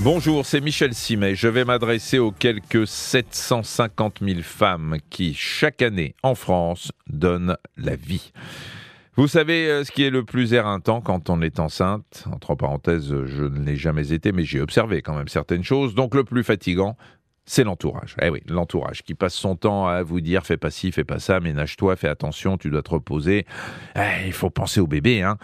Bonjour, c'est Michel Simet. Je vais m'adresser aux quelques 750 000 femmes qui, chaque année, en France, donnent la vie. Vous savez euh, ce qui est le plus éreintant quand on est enceinte Entre parenthèses, je ne l'ai jamais été, mais j'ai observé quand même certaines choses. Donc le plus fatigant, c'est l'entourage. Eh oui, l'entourage qui passe son temps à vous dire fais pas ci, fais pas ça, ménage-toi, fais attention, tu dois te reposer. Eh, il faut penser au bébé, hein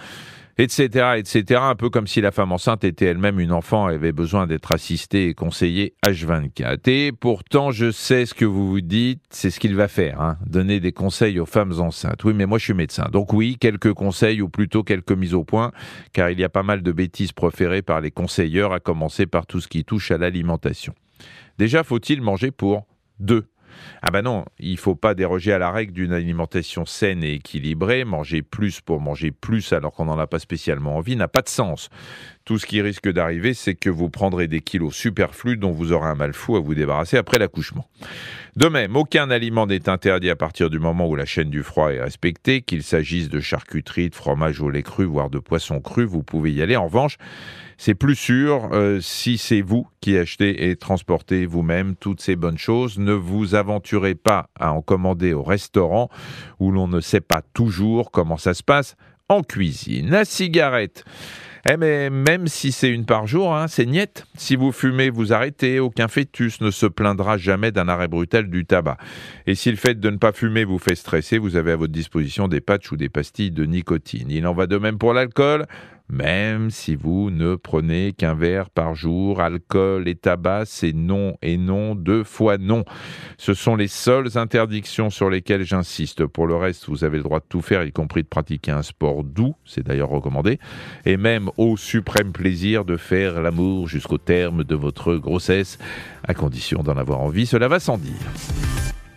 etc., etc. Un peu comme si la femme enceinte était elle-même une enfant et avait besoin d'être assistée et conseillée H24. Et pourtant, je sais ce que vous vous dites, c'est ce qu'il va faire, hein, donner des conseils aux femmes enceintes. Oui, mais moi je suis médecin, donc oui, quelques conseils ou plutôt quelques mises au point, car il y a pas mal de bêtises proférées par les conseilleurs, à commencer par tout ce qui touche à l'alimentation. Déjà, faut-il manger pour deux? Ah ben non, il faut pas déroger à la règle d'une alimentation saine et équilibrée. Manger plus pour manger plus alors qu'on n'en a pas spécialement envie n'a pas de sens. Tout ce qui risque d'arriver, c'est que vous prendrez des kilos superflus dont vous aurez un mal fou à vous débarrasser après l'accouchement. De même, aucun aliment n'est interdit à partir du moment où la chaîne du froid est respectée, qu'il s'agisse de charcuterie, de fromage au lait cru, voire de poisson cru, vous pouvez y aller. En revanche, c'est plus sûr euh, si c'est vous qui achetez et transportez vous-même toutes ces bonnes choses. Ne vous aventurez pas à en commander au restaurant où l'on ne sait pas toujours comment ça se passe en cuisine. La cigarette. Eh mais même si c'est une par jour, hein, c'est niette. Si vous fumez, vous arrêtez. Aucun fœtus ne se plaindra jamais d'un arrêt brutal du tabac. Et si le fait de ne pas fumer vous fait stresser, vous avez à votre disposition des patchs ou des pastilles de nicotine. Il en va de même pour l'alcool même si vous ne prenez qu'un verre par jour, alcool et tabac, c'est non et non, deux fois non. Ce sont les seules interdictions sur lesquelles j'insiste. Pour le reste, vous avez le droit de tout faire, y compris de pratiquer un sport doux, c'est d'ailleurs recommandé, et même au suprême plaisir de faire l'amour jusqu'au terme de votre grossesse, à condition d'en avoir envie, cela va sans dire.